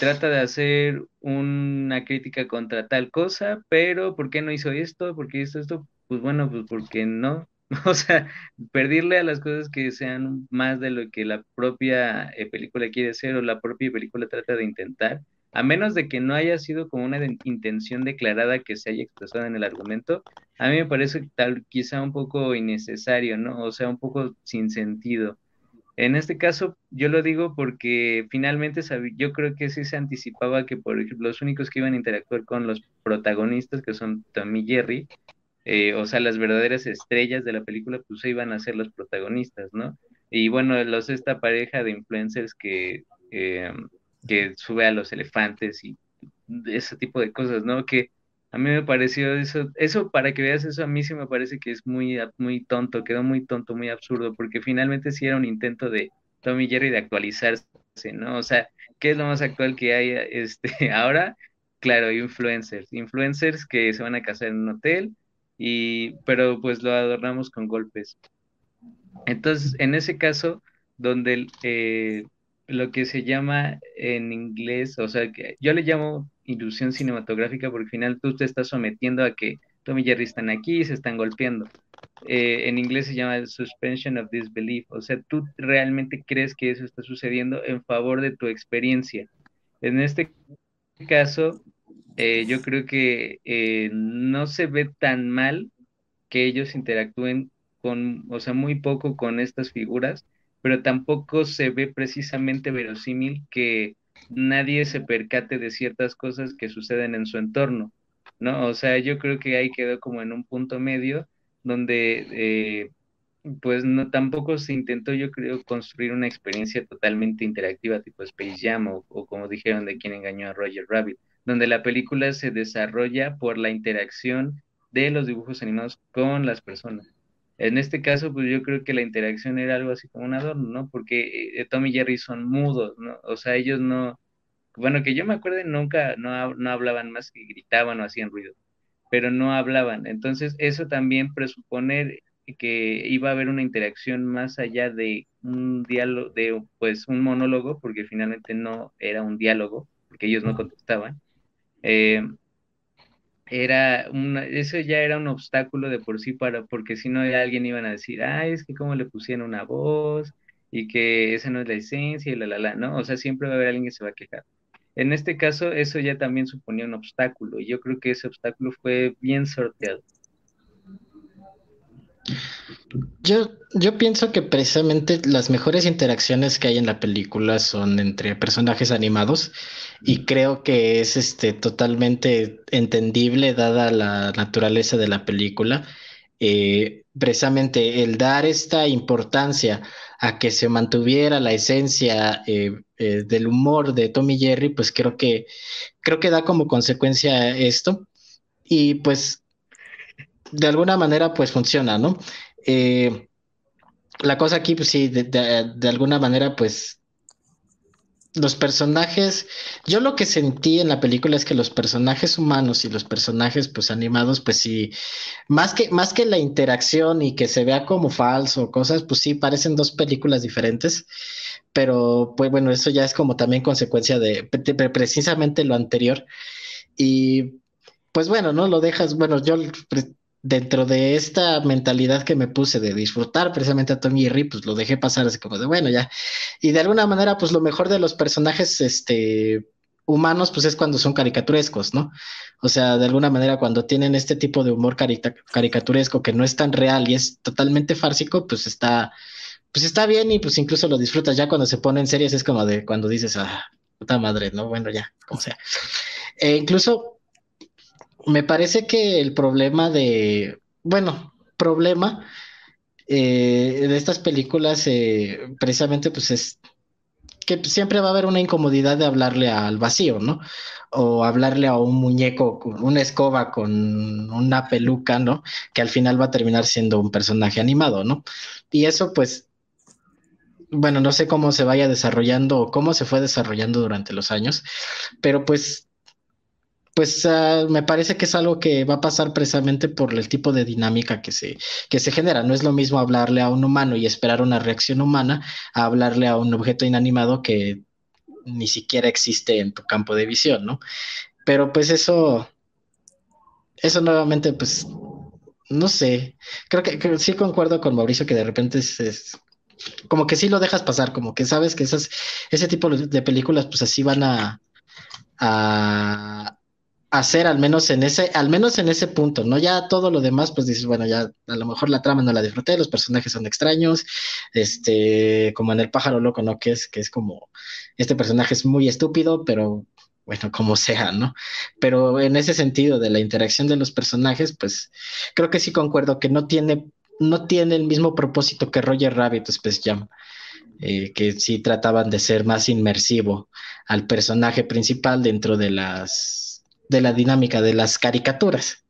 trata de hacer una crítica contra tal cosa, pero ¿por qué no hizo esto? ¿Por qué hizo esto? Pues bueno, pues porque no. O sea, perdirle a las cosas que sean más de lo que la propia eh, película quiere ser o la propia película trata de intentar, a menos de que no haya sido como una intención declarada que se haya expresado en el argumento, a mí me parece tal quizá un poco innecesario, ¿no? O sea, un poco sin sentido. En este caso, yo lo digo porque finalmente yo creo que sí se anticipaba que, por ejemplo, los únicos que iban a interactuar con los protagonistas, que son Tommy y Jerry, eh, o sea, las verdaderas estrellas de la película, pues iban a ser los protagonistas, ¿no? Y bueno, los, esta pareja de influencers que, eh, que sube a los elefantes y ese tipo de cosas, ¿no? Que a mí me pareció eso, eso para que veas eso, a mí sí me parece que es muy, muy tonto, quedó muy tonto, muy absurdo, porque finalmente sí era un intento de Tommy Jerry de actualizarse, ¿no? O sea, ¿qué es lo más actual que hay este, ahora? Claro, influencers, influencers que se van a casar en un hotel, y, pero pues lo adornamos con golpes. Entonces, en ese caso, donde eh, lo que se llama en inglés, o sea, que yo le llamo ilusión cinematográfica porque al final tú te estás sometiendo a que Tom y Jerry están aquí y se están golpeando. Eh, en inglés se llama suspension of disbelief, o sea, tú realmente crees que eso está sucediendo en favor de tu experiencia. En este caso, eh, yo creo que eh, no se ve tan mal que ellos interactúen con, o sea, muy poco con estas figuras, pero tampoco se ve precisamente verosímil que nadie se percate de ciertas cosas que suceden en su entorno, ¿no? O sea, yo creo que ahí quedó como en un punto medio donde eh, pues no tampoco se intentó yo creo construir una experiencia totalmente interactiva tipo Space Jam o, o como dijeron de quien engañó a Roger Rabbit donde la película se desarrolla por la interacción de los dibujos animados con las personas. En este caso, pues yo creo que la interacción era algo así como un adorno, ¿no? Porque eh, Tom y Jerry son mudos, ¿no? O sea, ellos no, bueno, que yo me acuerde, nunca, no, no hablaban más que gritaban o hacían ruido, pero no hablaban. Entonces, eso también presupone que iba a haber una interacción más allá de un diálogo, de pues un monólogo, porque finalmente no era un diálogo, porque ellos no contestaban, eh, era una, eso ya era un obstáculo de por sí para, porque si no alguien iban a decir, ah, es que cómo le pusieron una voz y que esa no es la esencia y la, la, la, ¿no? O sea, siempre va a haber alguien que se va a quejar. En este caso, eso ya también suponía un obstáculo y yo creo que ese obstáculo fue bien sorteado. Yo, yo pienso que precisamente las mejores interacciones que hay en la película son entre personajes animados y creo que es este, totalmente entendible dada la naturaleza de la película. Eh, precisamente el dar esta importancia a que se mantuviera la esencia eh, eh, del humor de Tommy Jerry, pues creo que creo que da como consecuencia esto y pues de alguna manera pues funciona, ¿no? Eh, la cosa aquí, pues sí, de, alguna manera, pues los personajes, yo lo que sentí en la película es que los personajes humanos y los personajes pues animados, pues sí, más que, más que la interacción y que se vea como falso, cosas, pues sí, parecen dos películas diferentes, pero pues bueno, eso ya es como también consecuencia de, de precisamente lo anterior. Y pues bueno, ¿no? Lo dejas, bueno, yo dentro de esta mentalidad que me puse de disfrutar precisamente a Tommy Jerry, pues lo dejé pasar así como de bueno, ya. Y de alguna manera, pues lo mejor de los personajes este, humanos, pues es cuando son caricaturescos, ¿no? O sea, de alguna manera, cuando tienen este tipo de humor caricaturesco que no es tan real y es totalmente fársico, pues está, pues está bien y pues incluso lo disfrutas. Ya cuando se pone en series es como de cuando dices, ah, puta madre, ¿no? Bueno, ya, como sea. E incluso me parece que el problema de, bueno, problema eh, de estas películas eh, precisamente pues es que siempre va a haber una incomodidad de hablarle al vacío, ¿no? O hablarle a un muñeco con una escoba con una peluca, ¿no? Que al final va a terminar siendo un personaje animado, ¿no? Y eso pues, bueno, no sé cómo se vaya desarrollando o cómo se fue desarrollando durante los años, pero pues pues uh, me parece que es algo que va a pasar precisamente por el tipo de dinámica que se, que se genera. No es lo mismo hablarle a un humano y esperar una reacción humana a hablarle a un objeto inanimado que ni siquiera existe en tu campo de visión, ¿no? Pero pues eso, eso nuevamente, pues, no sé, creo que, sí concuerdo con Mauricio que de repente es, como que sí lo dejas pasar, como que sabes que esas, ese tipo de películas, pues así van a, hacer al menos en ese, al menos en ese punto, ¿no? Ya todo lo demás, pues dices, bueno, ya a lo mejor la trama no la disfruté, los personajes son extraños, este, como en el pájaro loco, ¿no? Que es, que es como, este personaje es muy estúpido, pero bueno, como sea, ¿no? Pero en ese sentido de la interacción de los personajes, pues creo que sí concuerdo que no tiene, no tiene el mismo propósito que Roger Rabbit Space Jam, eh, que sí trataban de ser más inmersivo al personaje principal dentro de las de la dinámica de las caricaturas.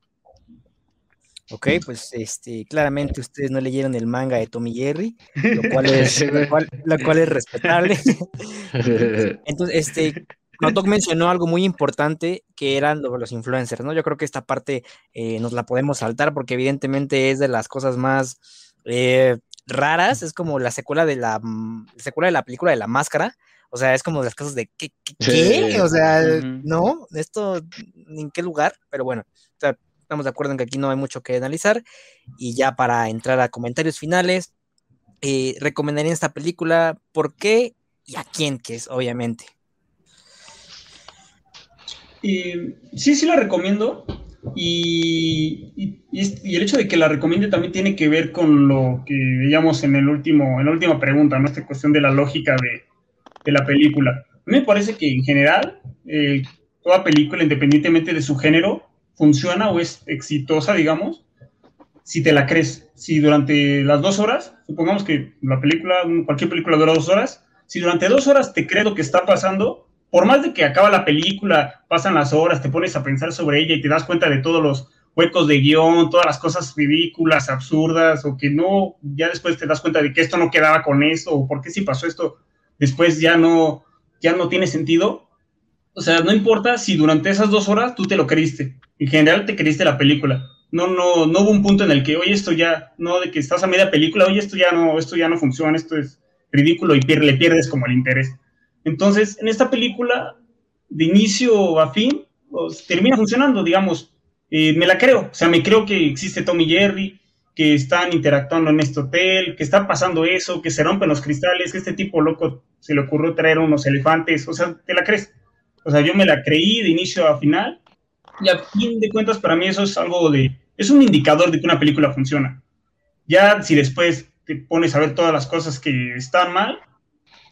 Ok, pues este, claramente ustedes no leyeron el manga de Tommy Jerry, lo cual es, lo cual, lo cual es respetable. Entonces, este, Notok mencionó algo muy importante que eran los influencers, ¿no? Yo creo que esta parte eh, nos la podemos saltar porque evidentemente es de las cosas más eh, raras, es como la secuela de la, mm, secuela de la película de La Máscara, o sea, es como de las cosas de ¿qué? qué, O sea, no, esto, ¿en qué lugar? Pero bueno, estamos de acuerdo en que aquí no hay mucho que analizar y ya para entrar a comentarios finales, eh, recomendaría esta película, ¿por qué y a quién? Que es, obviamente sí, sí la recomiendo. Y, el hecho de que la recomiende también tiene que ver con lo que veíamos en, el último, en la última pregunta, ¿no? Esta cuestión de la lógica de, la película. Me parece que en general, eh, toda película, independientemente de su género, funciona o es exitosa, digamos, si te la crees. Si durante las dos horas, supongamos que la película, cualquier película dura dos horas, si durante dos horas te crees lo que está pasando, por más de que acaba la película, pasan las horas, te pones a pensar sobre ella y te das cuenta de todos los huecos de guion, todas las cosas ridículas, absurdas, o que no, ya después te das cuenta de que esto no quedaba con eso, o por qué si pasó esto, después ya no, ya no tiene sentido. O sea, no importa si durante esas dos horas tú te lo creíste, en general te creíste la película. No, no, no hubo un punto en el que, oye, esto ya, no, de que estás a media película, oye, esto ya no, esto ya no funciona, esto es ridículo y le pierdes como el interés. Entonces, en esta película, de inicio a fin, pues, termina funcionando, digamos, eh, me la creo, o sea, me creo que existe Tommy Jerry, que están interactuando en este hotel, que está pasando eso, que se rompen los cristales, que este tipo loco se le ocurrió traer unos elefantes, o sea, te la crees. O sea, yo me la creí de inicio a final, y a fin de cuentas para mí eso es algo de, es un indicador de que una película funciona. Ya si después te pones a ver todas las cosas que están mal,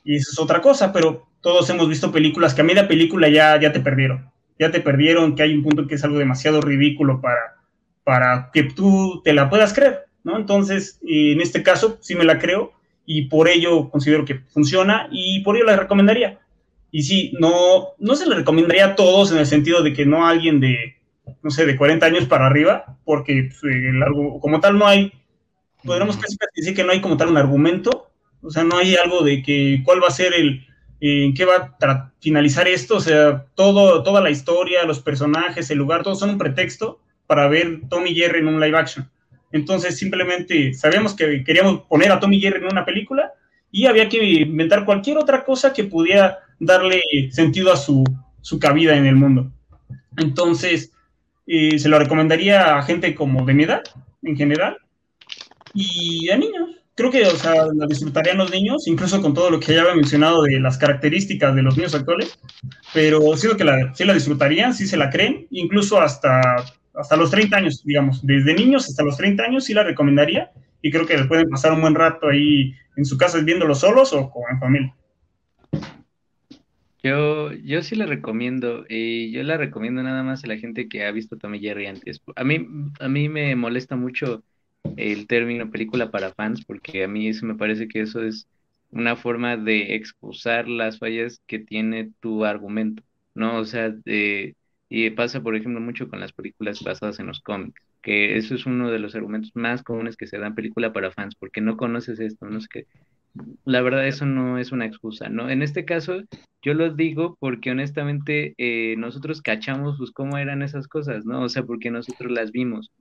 y eso es otra cosa, pero todos hemos visto películas que a media película ya, ya te perdieron. Ya te perdieron, que hay un punto que es algo demasiado ridículo para, para que tú te la puedas creer, ¿no? Entonces, en este caso, sí me la creo y por ello considero que funciona y por ello la recomendaría. Y sí, no, no se le recomendaría a todos en el sentido de que no a alguien de, no sé, de 40 años para arriba, porque pues, como tal no hay, podríamos decir que no hay como tal un argumento o sea, no hay algo de que cuál va a ser el, en qué va a finalizar esto. O sea, todo, toda la historia, los personajes, el lugar, todos son un pretexto para ver Tommy Jerry en un live action. Entonces, simplemente sabíamos que queríamos poner a Tommy Jerry en una película y había que inventar cualquier otra cosa que pudiera darle sentido a su, su cabida en el mundo. Entonces, eh, se lo recomendaría a gente como de mi edad, en general, y a niños creo que, o sea, la disfrutarían los niños, incluso con todo lo que ya había mencionado de las características de los niños actuales, pero sí, que la, sí la disfrutarían, sí se la creen, incluso hasta, hasta los 30 años, digamos, desde niños hasta los 30 años sí la recomendaría y creo que pueden pasar un buen rato ahí en su casa viéndolo solos o en familia. Yo, yo sí la recomiendo, y yo la recomiendo nada más a la gente que ha visto Tommy Jerry antes. A mí, a mí me molesta mucho el término película para fans, porque a mí eso me parece que eso es una forma de excusar las fallas que tiene tu argumento, ¿no? O sea, de, y pasa, por ejemplo, mucho con las películas basadas en los cómics, que eso es uno de los argumentos más comunes que se dan película para fans, porque no conoces esto, no sé qué. La verdad, eso no es una excusa, ¿no? En este caso, yo lo digo porque honestamente eh, nosotros cachamos pues cómo eran esas cosas, ¿no? O sea, porque nosotros las vimos.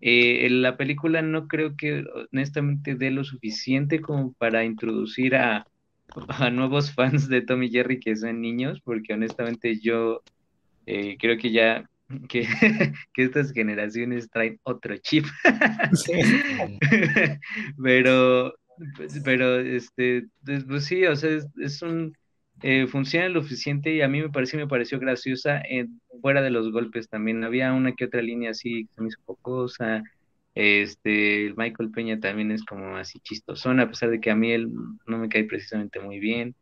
Eh, la película no creo que honestamente dé lo suficiente como para introducir a, nuevos fans de Tommy Jerry que son niños, porque honestamente yo eh, creo que ya que, estas generaciones traen otro chip. pero, pues, pero este, pues, pues sí, o sea, es un eh, funciona lo suficiente y a mí me pareció, me pareció graciosa en, fuera de los golpes también. Había una que otra línea así que se me hizo pocosa. Este, Michael Peña también es como así chistosón, a pesar de que a mí él no me cae precisamente muy bien.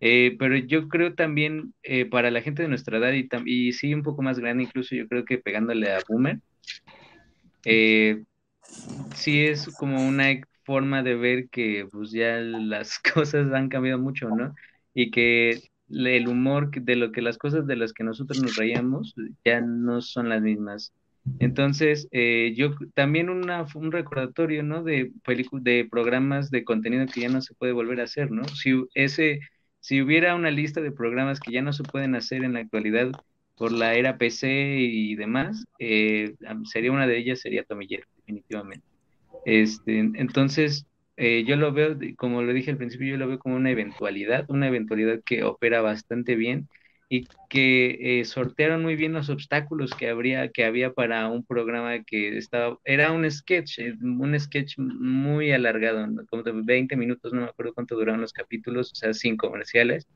Eh, pero yo creo también eh, para la gente de nuestra edad y, y sí un poco más grande, incluso yo creo que pegándole a Boomer, eh, sí es como una forma de ver que pues ya las cosas han cambiado mucho, ¿no? Y que el humor de lo que las cosas de las que nosotros nos reíamos ya no son las mismas. Entonces, eh, yo también una, un recordatorio, ¿no? De, de programas de contenido que ya no se puede volver a hacer, ¿no? Si, ese, si hubiera una lista de programas que ya no se pueden hacer en la actualidad por la era PC y demás, eh, sería una de ellas, sería Tomiller, definitivamente. Este, entonces, eh, yo lo veo, como lo dije al principio, yo lo veo como una eventualidad, una eventualidad que opera bastante bien y que eh, sortearon muy bien los obstáculos que habría que había para un programa que estaba era un sketch eh, un sketch muy alargado como de 20 minutos no me acuerdo cuánto duraron los capítulos o sea sin comerciales.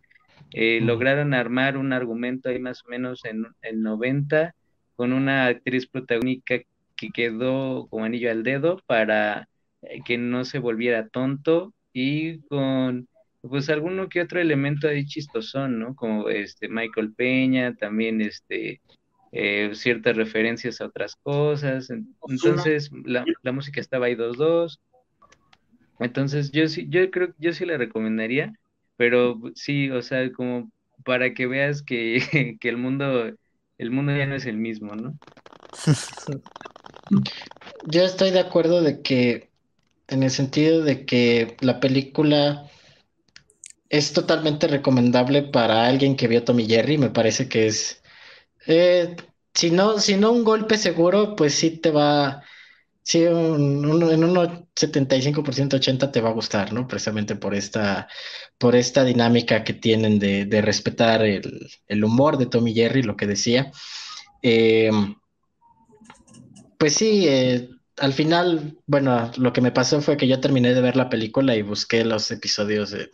Eh, lograron armar un argumento ahí más o menos en, en 90 con una actriz protagónica que quedó como anillo al dedo para que no se volviera tonto y con pues alguno que otro elemento ahí chistosón, ¿no? Como este Michael Peña, también este eh, ciertas referencias a otras cosas. Entonces, la, música estaba ahí dos dos. Entonces, yo sí, yo creo yo sí le recomendaría, pero sí, o sea, como para que veas que, que el mundo, el mundo ya no es el mismo, ¿no? Yo estoy de acuerdo de que, en el sentido de que la película es totalmente recomendable para alguien que vio Tommy Jerry. Me parece que es. Eh, si, no, si no un golpe seguro, pues sí te va. Sí, en un 75%, 80% te va a gustar, ¿no? Precisamente por esta, por esta dinámica que tienen de, respetar el, humor de Tommy Jerry, lo que decía. Em, pues sí, eh, al final, bueno, lo que me pasó fue que yo terminé de ver la película y busqué los episodios en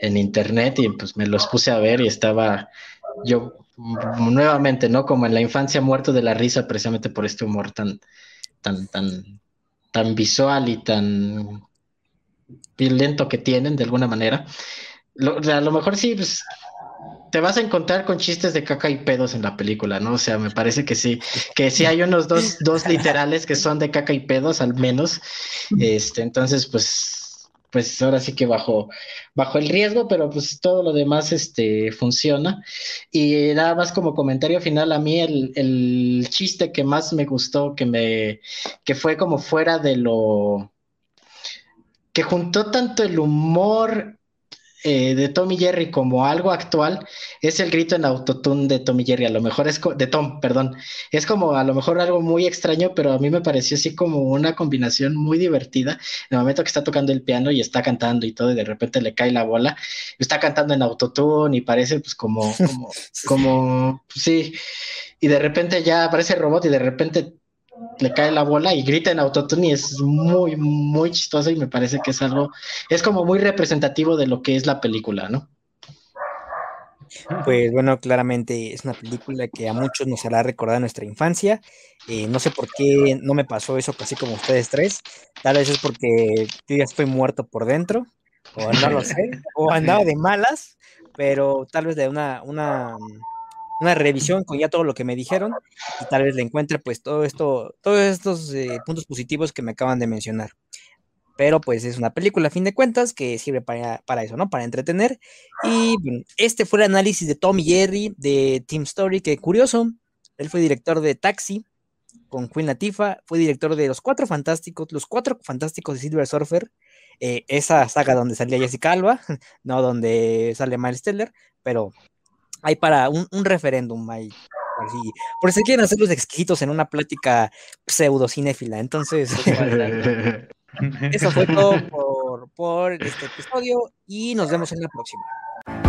internet y pues me los puse a ver y estaba yo nuevamente, ¿no? Como en la infancia muerto de la risa precisamente por este humor tan, tan, tan, tan visual y tan violento que tienen de alguna manera. a lo mejor sí, pues, te vas a encontrar con chistes de caca y pedos en la película, ¿no? O sea, me parece que sí, que sí hay unos dos, dos literales que son de caca y pedos al menos. Este, entonces, pues pues ahora sí que bajo, bajo el riesgo, pero pues todo lo demás este, funciona. Y nada más como comentario final, a mí el, el chiste que más me gustó, que me, que fue como fuera de lo, que juntó tanto el humor eh, de Tommy Jerry como algo actual es el grito en autotune de Tommy Jerry. A lo mejor es de Tom, perdón. Es como a lo mejor algo muy extraño, pero a mí me pareció así como una combinación muy divertida. En el momento que está tocando el piano y está cantando y todo, y de repente le cae la bola, está cantando en autotune y parece pues como, como, como, sí. Y de repente ya aparece el robot y de repente le cae la bola y grita en autotune y es muy, muy chistoso y me parece que es algo, es como muy representativo de lo que es la película, ¿no? Pues bueno, claramente es una película que a muchos nos hará recordar nuestra infancia. Eh, no sé por qué no me pasó eso casi como ustedes tres. Tal vez es porque yo ya estoy muerto por dentro, o no lo sé, o andaba de malas, pero tal vez de una, una una revisión con ya todo lo que me dijeron y tal vez le encuentre pues todo esto, todos estos eh, puntos positivos que me acaban de mencionar. Pero pues es una película a fin de cuentas que sirve para, para eso, ¿no? Para entretener. Y este fue el análisis de Tom y Jerry de Team Story, que curioso, él fue director de Taxi con Queen Latifah, fue director de Los Cuatro Fantásticos, Los Cuatro Fantásticos de Silver Surfer, eh, esa saga donde salía Jessica Alba, no donde sale Miles Teller, pero hay para un, referéndum ahí. Por si quieren hacer los exquisitos en una plática pseudo cinéfila. Entonces, eso fue todo por, por este episodio y nos vemos en la próxima.